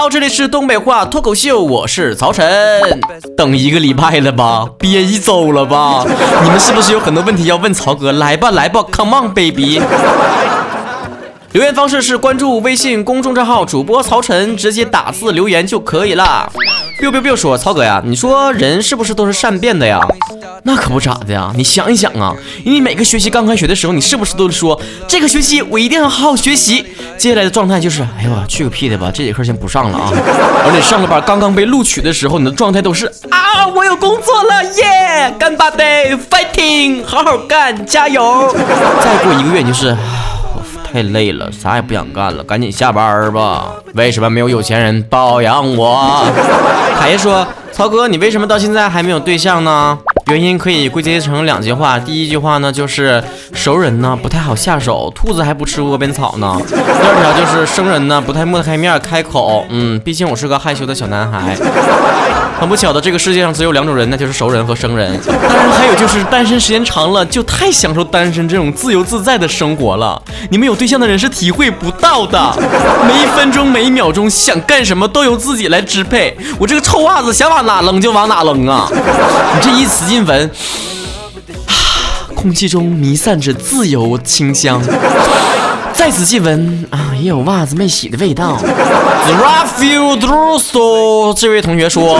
好，这里是东北话脱口秀，我是曹晨。等一个礼拜了吧，憋一周了吧？你们是不是有很多问题要问曹哥？来吧，来吧，Come on baby。留言方式是关注微信公众账号主播曹晨，直接打字留言就可以了。biu biu biu 说曹哥呀，你说人是不是都是善变的呀？那可不咋的呀，你想一想啊，你每个学期刚开学的时候，你是不是都说这个学期我一定要好好学习？接下来的状态就是，哎呦我去个屁的吧，这节课先不上了啊！而且上了班刚刚被录取的时候，你的状态都是啊，我有工作了耶，干巴的，fighting，好好干，加油！再过一个月你就是。太累了，啥也不想干了，赶紧下班吧。为什么没有有钱人包养我？海爷说：“曹哥，你为什么到现在还没有对象呢？原因可以归结成两句话。第一句话呢，就是熟人呢不太好下手，兔子还不吃窝边草呢。第二条就是生人呢不太抹开面开口。嗯，毕竟我是个害羞的小男孩。”很不巧的，这个世界上只有两种人，那就是熟人和生人。当然，还有就是单身时间长了，就太享受单身这种自由自在的生活了。你们有对象的人是体会不到的，每一分钟每一秒钟想干什么都由自己来支配。我这个臭袜子想往哪扔就往哪扔啊！你这一使劲闻，啊 空气中弥散着自由清香。再仔细闻啊，也有袜子没洗的味道。The Rafael d r u s o 这位同学说：“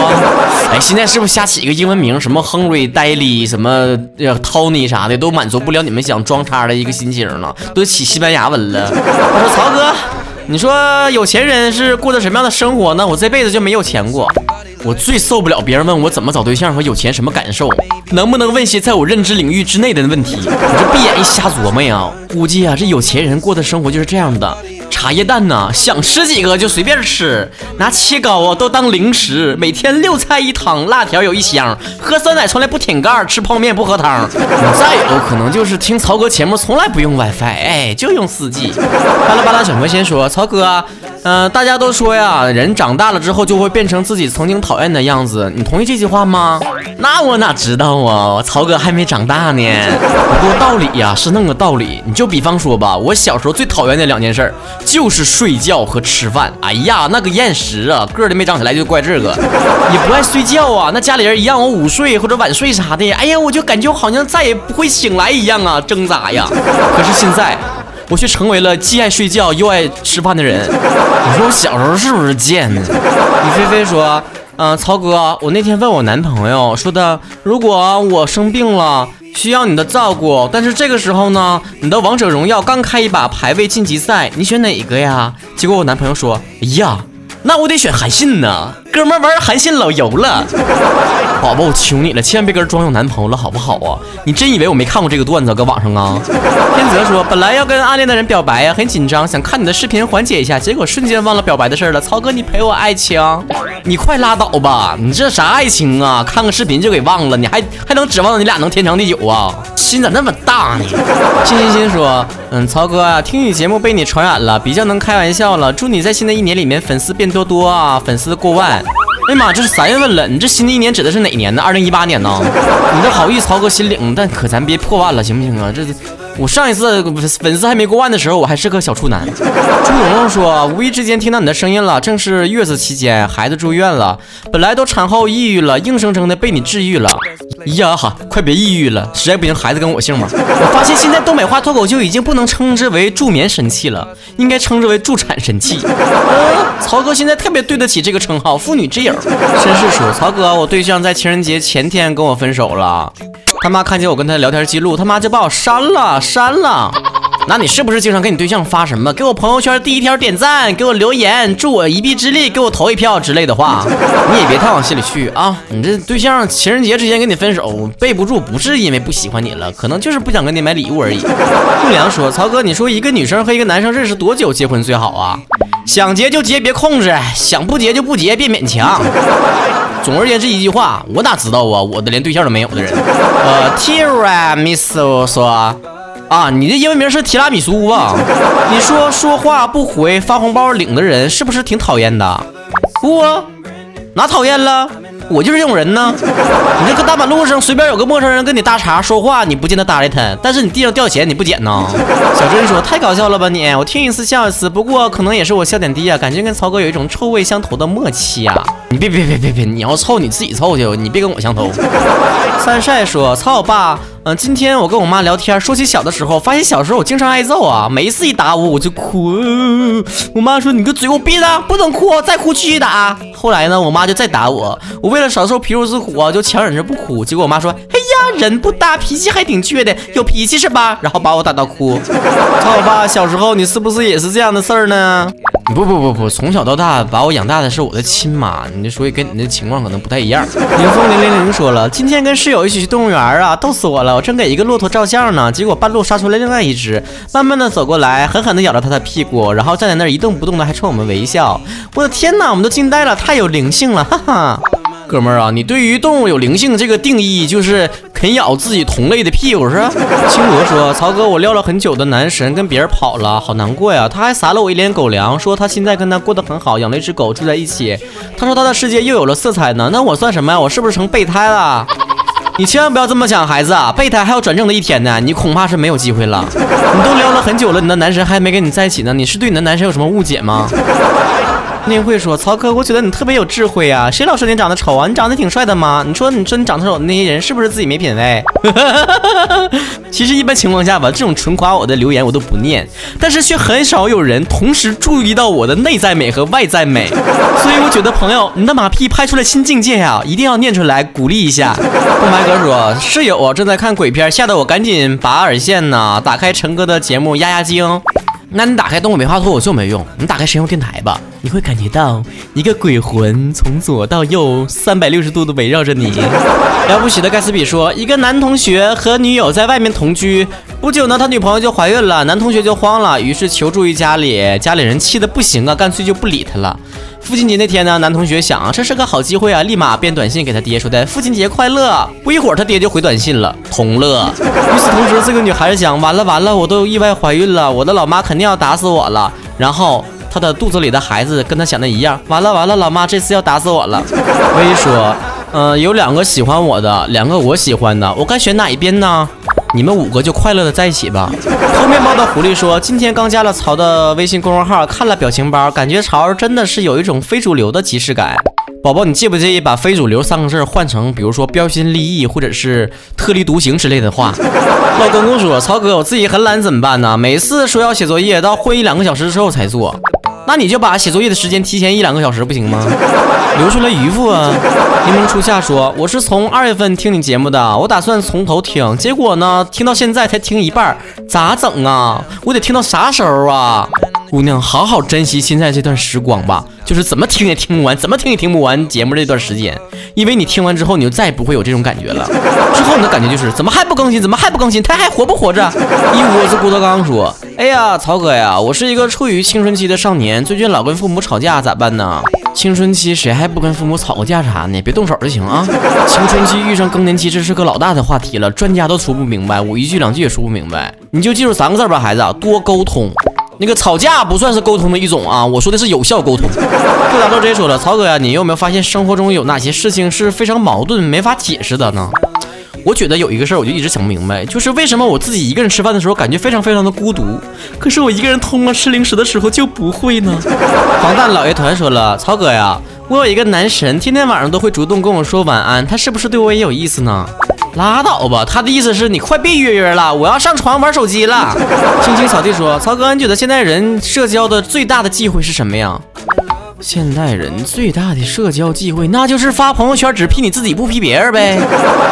哎，现在是不是瞎起一个英文名，什么 Henry、Daily、什么 Tony 啥的，都满足不了你们想装叉的一个心情了？都起西班牙文了。”他说：“曹哥，你说有钱人是过的什么样的生活呢？我这辈子就没有钱过。”我最受不了别人问我怎么找对象和有钱什么感受，能不能问些在我认知领域之内的问题？我这闭眼一瞎琢磨呀，估计啊，这有钱人过的生活就是这样的。茶叶蛋呢，想吃几个就随便吃，拿切糕啊都当零食，每天六菜一汤，辣条有一箱，喝酸奶从来不舔盖，吃泡面不喝汤。再有可能就是听曹哥节目从来不用 WiFi，哎，就用 4G。巴拉巴拉小魔仙说，曹哥。嗯，大家都说呀，人长大了之后就会变成自己曾经讨厌的样子，你同意这句话吗？那我哪知道啊，曹哥还没长大呢。不过道理呀是那个道理，你就比方说吧，我小时候最讨厌的两件事儿就是睡觉和吃饭。哎呀，那个厌食啊，个儿都没长起来就怪这个，也不爱睡觉啊。那家里人一让我午睡或者晚睡啥的，哎呀，我就感觉好像再也不会醒来一样啊，挣扎呀。可是现在。我却成为了既爱睡觉又爱吃饭的人。你说我小时候是不是贱呢？李菲菲说：“嗯，曹哥，我那天问我男朋友说的，如果我生病了需要你的照顾，但是这个时候呢，你的王者荣耀刚开一把排位晋级赛，你选哪个呀？”结果我男朋友说：“哎呀。”那我得选韩信呢，哥们玩韩信老油了。宝宝，我求你了，千万别跟人装有男朋友了，好不好啊？你真以为我没看过这个段子搁网上啊？天泽说，本来要跟暗恋的人表白呀，很紧张，想看你的视频缓解一下，结果瞬间忘了表白的事了。曹哥，你陪我爱情？你快拉倒吧，你这啥爱情啊？看个视频就给忘了，你还还能指望你俩能天长地久啊？心咋那么大呢？心心心说，嗯，曹哥啊，听你节目被你传染了，比较能开玩笑了。祝你在新的一年里面粉丝变多多啊，粉丝过万。哎呀妈，这是三月份了，你这新的一年指的是哪年呢？二零一八年呢？你这好意曹哥心领，但可咱别破万了，行不行啊？这。我上一次粉丝还没过万的时候，我还是个小处男。朱蓉蓉说：“无意之间听到你的声音了，正是月子期间，孩子住院了，本来都产后抑郁了，硬生生的被你治愈了。呀哈，快别抑郁了，实在不行孩子跟我姓吧。我发现现在东北话脱口秀已经不能称之为助眠神器了，应该称之为助产神器。曹哥现在特别对得起这个称号，妇女之友。绅士说：曹哥，我对象在情人节前天跟我分手了。”他妈看见我跟他聊天记录，他妈就把我删了，删了。那你是不是经常跟你对象发什么？给我朋友圈第一条点赞，给我留言，助我一臂之力，给我投一票之类的话？你也别太往心里去啊！你这对象情人节之前跟你分手，备不住不是因为不喜欢你了，可能就是不想跟你买礼物而已。不良说，曹哥，你说一个女生和一个男生认识多久结婚最好啊？想结就结，别控制；想不结就不结，别勉强。总而言之一句话，我哪知道啊？我的连对象都没有的人。呃，Tira Miss 说啊，你的英文名是提拉米苏吧？你说说话不回发红包领的人是不是挺讨厌的？不，哪讨厌了？我就是这种人呢。你这搁大马路上随便有个陌生人跟你搭茬说话，你不见得搭理他，但是你地上掉钱你不捡呢？小珍说：“太搞笑了吧你！我听一次笑一次，不过可能也是我笑点低啊，感觉跟曹哥有一种臭味相投的默契啊。你别别别别别，你要凑你自己凑去，你别跟我相投。”三帅说：“操我爸。”嗯，今天我跟我妈聊天，说起小的时候，发现小时候我经常挨揍啊，每一次一打我我就哭。我妈说：“你个嘴给我闭着，不准哭，再哭继续打。”后来呢，我妈就再打我，我为了少受皮肉之苦啊，就强忍着不哭。结果我妈说：“哎呀，人不大，脾气还挺倔的，有脾气是吧？”然后把我打到哭。操我爸，小时候你是不是也是这样的事儿呢？不不不不，从小到大把我养大的是我的亲妈，你所以跟你的情况可能不太一样。零风零零零说了，今天跟室友一起去动物园啊，逗死我了！我正给一个骆驼照相呢，结果半路杀出来另外一只，慢慢的走过来，狠狠的咬着他的屁股，然后站在那儿一动不动的，还冲我们微笑。我的天哪，我们都惊呆了，太有灵性了，哈哈。哥们儿啊，你对于动物有灵性这个定义就是啃咬自己同类的屁股是？青罗说，曹哥，我撩了很久的男神跟别人跑了，好难过呀。他还撒了我一脸狗粮，说他现在跟他过得很好，养了一只狗住在一起。他说他的世界又有了色彩呢。那我算什么呀？我是不是成备胎了？你千万不要这么想，孩子啊，备胎还有转正的一天呢，你恐怕是没有机会了。你都撩了很久了，你的男神还没跟你在一起呢，你是对你的男神有什么误解吗？宁慧说：“曹哥，我觉得你特别有智慧啊！谁老说你长得丑啊？你长得挺帅的吗？你说，你说你长得丑的那些人是不是自己没品位？其实一般情况下吧，这种纯夸我的留言我都不念，但是却很少有人同时注意到我的内在美和外在美，所以我觉得朋友，你的马屁拍出了新境界呀，一定要念出来鼓励一下。”空白哥说：“室友正在看鬼片，吓得我赶紧拔耳线呢，打开陈哥的节目压压惊。”那你打开东北话脱口秀没用，你打开神游电台吧，你会感觉到一个鬼魂从左到右三百六十度的围绕着你。了不起的盖茨比说，一个男同学和女友在外面同居，不久呢，他女朋友就怀孕了，男同学就慌了，于是求助于家里，家里人气的不行啊，干脆就不理他了。父亲节那天呢，男同学想啊，这是个好机会啊，立马编短信给他爹说的父亲节快乐。不一会儿，他爹就回短信了，同乐。与此同时，这个女孩子想，完了完了，我都意外怀孕了，我的老妈肯定要打死我了。然后她的肚子里的孩子跟她想的一样，完了完了，老妈这次要打死我了。薇说，嗯，有两个喜欢我的，两个我喜欢的，我该选哪一边呢？你们五个就快乐的在一起吧。偷面包的狐狸说：“今天刚加了曹的微信公众号，看了表情包，感觉曹真的是有一种非主流的即视感。”宝宝，你介不介意把“非主流”三个字换成，比如说标新立异，或者是特立独行之类的话？老公公说：“曹哥，我自己很懒，怎么办呢？每次说要写作业，到会一两个小时之后才做。”那你就把写作业的时间提前一两个小时不行吗？留出来余富啊！柠檬初夏说：“我是从二月份听你节目的，我打算从头听，结果呢，听到现在才听一半，咋整啊？我得听到啥时候啊？”姑娘，好好珍惜现在这段时光吧，就是怎么听也听不完，怎么听也听不完节目这段时间，因为你听完之后，你就再也不会有这种感觉了。之后你的感觉就是，怎么还不更新？怎么还不更新？他还活不活着？一窝子郭德纲说：“哎呀，曹哥呀，我是一个处于青春期的少年，最近老跟父母吵架，咋办呢？青春期谁还不跟父母吵个架啥呢？别动手就行啊。青春期遇上更年期，这是个老大的话题了，专家都说不明白，我一句两句也说不明白。你就记住三个字吧，孩子，多沟通。”那个吵架不算是沟通的一种啊，我说的是有效沟通。不打到直接说了，曹哥呀，你有没有发现生活中有哪些事情是非常矛盾、没法解释的呢？我觉得有一个事儿，我就一直想不明白，就是为什么我自己一个人吃饭的时候感觉非常非常的孤独，可是我一个人偷摸吃零食的时候就不会呢？黄蛋老爷团说了，曹哥呀，我有一个男神，天天晚上都会主动跟我说晚安，他是不是对我也有意思呢？拉倒吧，他的意思是你快别约约了，我要上床玩手机了。青青草地说：“曹哥，你觉得现在人社交的最大的忌讳是什么呀？”现代人最大的社交忌讳，那就是发朋友圈只批你自己不批别人呗。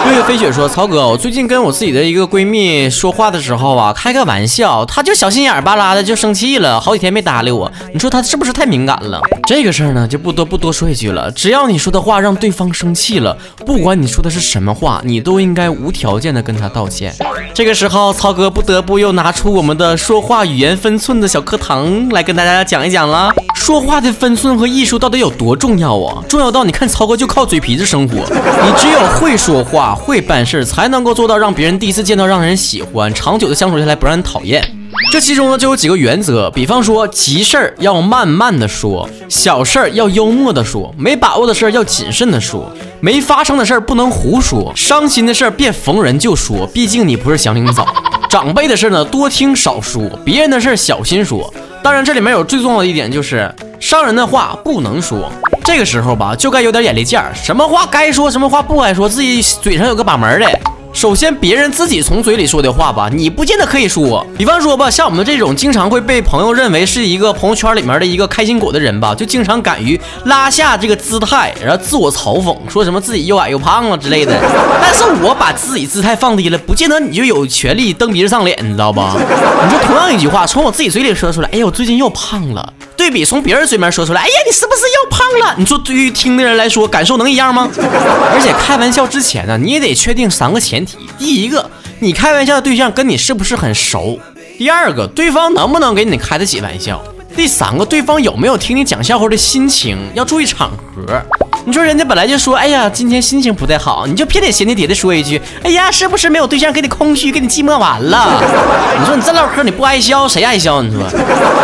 月 月飞雪说：“曹哥，我最近跟我自己的一个闺蜜说话的时候啊，开个玩笑，她就小心眼巴拉的就生气了，好几天没搭理我。你说她是不是太敏感了？这个事儿呢，就不多不多说一句了。只要你说的话让对方生气了，不管你说的是什么话，你都应该无条件的跟她道歉。这个时候，曹哥不得不又拿出我们的说话语言分寸的小课堂来跟大家讲一讲了。说话的分寸。和艺术到底有多重要啊？重要到你看曹哥就靠嘴皮子生活。你只有会说话、会办事，才能够做到让别人第一次见到让人喜欢，长久的相处下来不让人讨厌。这其中呢就有几个原则，比方说急事儿要慢慢的说，小事儿要幽默的说，没把握的事儿要谨慎的说，没发生的事儿不能胡说，伤心的事儿别逢人就说，毕竟你不是祥林嫂。长辈的事呢多听少说，别人的事儿小心说。当然这里面有最重要的一点就是伤人的话不能说。这个时候吧就该有点眼力见儿，什么话该说，什么话不该说，自己嘴上有个把门的。首先，别人自己从嘴里说的话吧，你不见得可以说。比方说吧，像我们这种经常会被朋友认为是一个朋友圈里面的一个开心果的人吧，就经常敢于拉下这个姿态，然后自我嘲讽，说什么自己又矮又胖了之类的。但是我把自己姿态放低了，不见得你就有权利蹬鼻子上脸，你知道吧？你说同样一句话，从我自己嘴里说出来，哎呀，我最近又胖了。对比从别人嘴里面说出来，哎呀，你是不是又胖了？你说对于听的人来说，感受能一样吗？而且开玩笑之前呢，你也得确定三个前提：第一个，你开玩笑的对象跟你是不是很熟；第二个，对方能不能给你开得起玩笑；第三个，对方有没有听你讲笑话的心情。要注意场合。你说人家本来就说，哎呀，今天心情不太好，你就偏得闲叠叠的说一句，哎呀，是不是没有对象给你空虚，给你寂寞完了？你说你这唠嗑你不爱笑，谁爱笑？你说，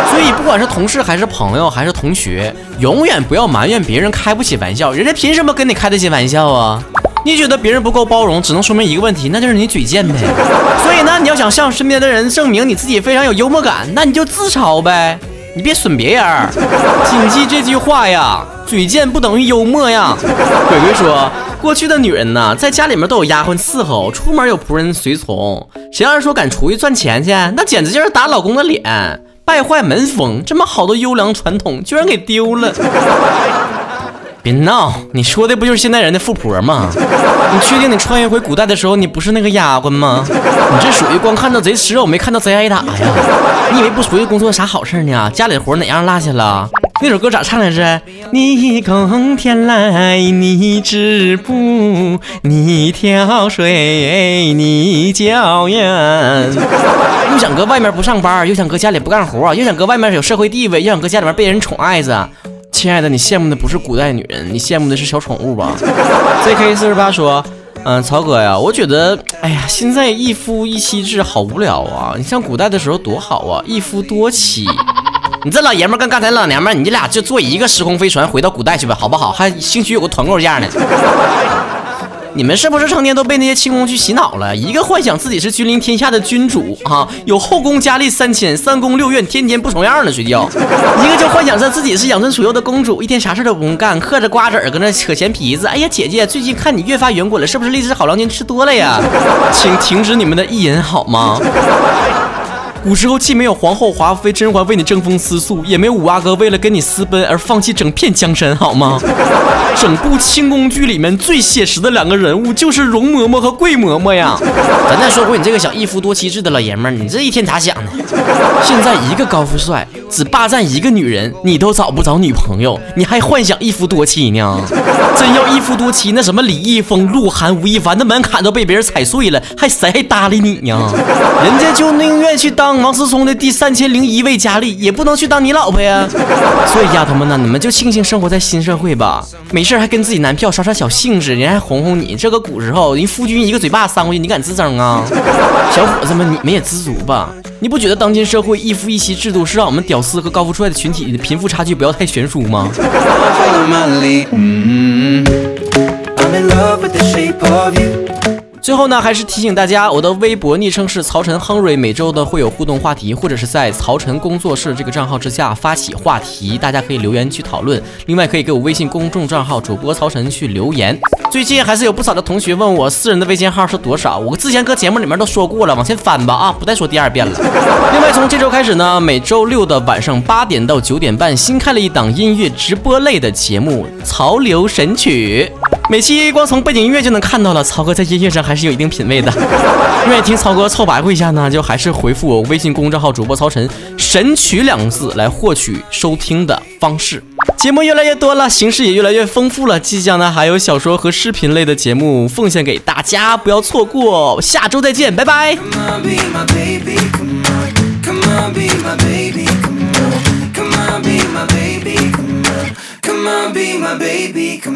所以不管是同事还是朋友还是同学，永远不要埋怨别人开不起玩笑，人家凭什么跟你开得起玩笑啊？你觉得别人不够包容，只能说明一个问题，那就是你嘴贱呗。所以呢，你要想向身边的人证明你自己非常有幽默感，那你就自嘲呗。你别损别人，谨记这句话呀，嘴贱不等于幽默呀。鬼鬼说，过去的女人呢，在家里面都有丫鬟伺候，出门有仆人随从。谁要是说敢出去赚钱去，那简直就是打老公的脸，败坏门风。这么好的优良传统，居然给丢了。别闹，你说的不就是现代人的富婆吗？你确定你穿越回古代的时候，你不是那个丫鬟吗？你这属于光看到贼吃肉，没看到贼挨打呀？你以为不出去工作啥好事呢？家里活哪样落下了？那首歌咋唱来着？你耕田来，你织布，你挑水，你浇园。又想搁外面不上班，又想搁家里不干活，又想搁外面有社会地位，又想搁家里面被人宠爱着。亲爱的，你羡慕的不是古代女人，你羡慕的是小宠物吧？ZK 四十八说，嗯，曹哥呀，我觉得，哎呀，现在一夫一妻制好无聊啊！你像古代的时候多好啊，一夫多妻。你这老爷们跟刚才老娘们，你俩就坐一个时空飞船回到古代去吧，好不好？还兴许有个团购价呢。你们是不是成天都被那些轻功去洗脑了？一个幻想自己是君临天下的君主啊，有后宫佳丽三千，三宫六院，天天不重样的睡觉；一个就幻想着自己是养尊处优的公主，一天啥事都不用干，嗑着瓜子儿搁那扯闲皮子。哎呀，姐姐，最近看你越发圆滚了，是不是荔枝好郎君吃多了呀？请停止你们的意淫好吗？古时候既没有皇后华妃甄嬛为你争风吃醋，也没有五阿哥为了跟你私奔而放弃整片江山，好吗？整部清宫剧里面最写实的两个人物就是容嬷嬷和桂嬷嬷呀。咱再说回你这个想一夫多妻制的老爷们儿，你这一天咋想的？现在一个高富帅只霸占一个女人，你都找不着女朋友，你还幻想一夫多妻呢？真要一夫多妻，那什么李易峰、鹿晗、吴亦凡的门槛都被别人踩碎了，还谁还搭理你呢？人家就宁愿去当。王思聪的第三千零一位佳丽也不能去当你老婆呀，所以丫头们呢，你们就庆幸生活在新社会吧，没事还跟自己男票耍耍小性子，人还哄哄你。这个古时候，人夫君一个嘴巴扇过去，你敢吱声啊？小伙子们，你们也知足吧？你不觉得当今社会一夫一妻制度是让我们屌丝和高富帅的群体的贫富差距不要太悬殊吗？最后呢，还是提醒大家，我的微博昵称是曹晨亨瑞，每周的会有互动话题，或者是在曹晨工作室这个账号之下发起话题，大家可以留言去讨论。另外，可以给我微信公众账号主播曹晨去留言。最近还是有不少的同学问我私人的微信号是多少，我之前搁节目里面都说过了，往前翻吧啊，不再说第二遍了。另外，从这周开始呢，每周六的晚上八点到九点半，新开了一档音乐直播类的节目《潮流神曲》。每期光从背景音乐就能看到了，曹哥在音乐上还是有一定品味的。愿意听曹哥凑白话一下呢，就还是回复我微信公众号主播曹晨“神曲”两个字来获取收听的方式。节目越来越多了，形式也越来越丰富了，即将呢还有小说和视频类的节目奉献给大家，不要错过。下周再见，拜拜。Come on, be my baby, come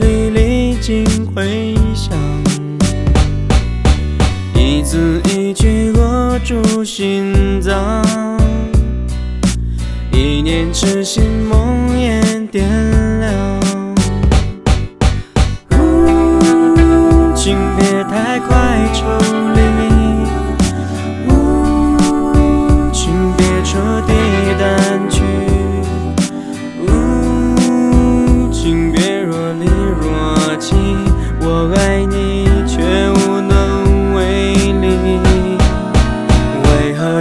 里历经回响，一字一句握住心脏，一念痴心梦魇点亮。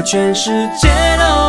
全世界都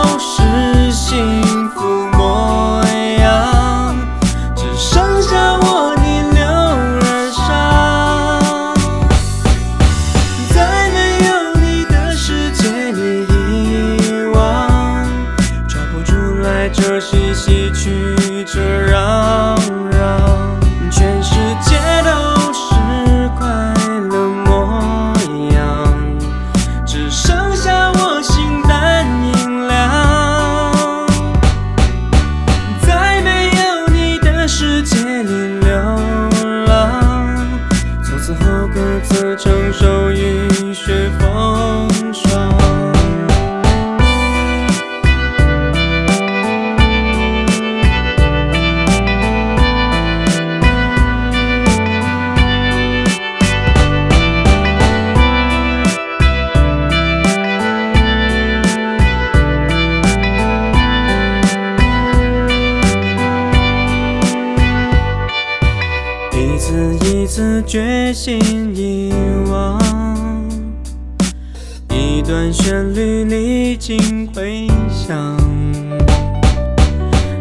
段旋律历经回响，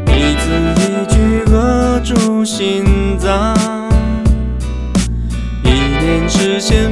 一字一句扼住心脏，一念之间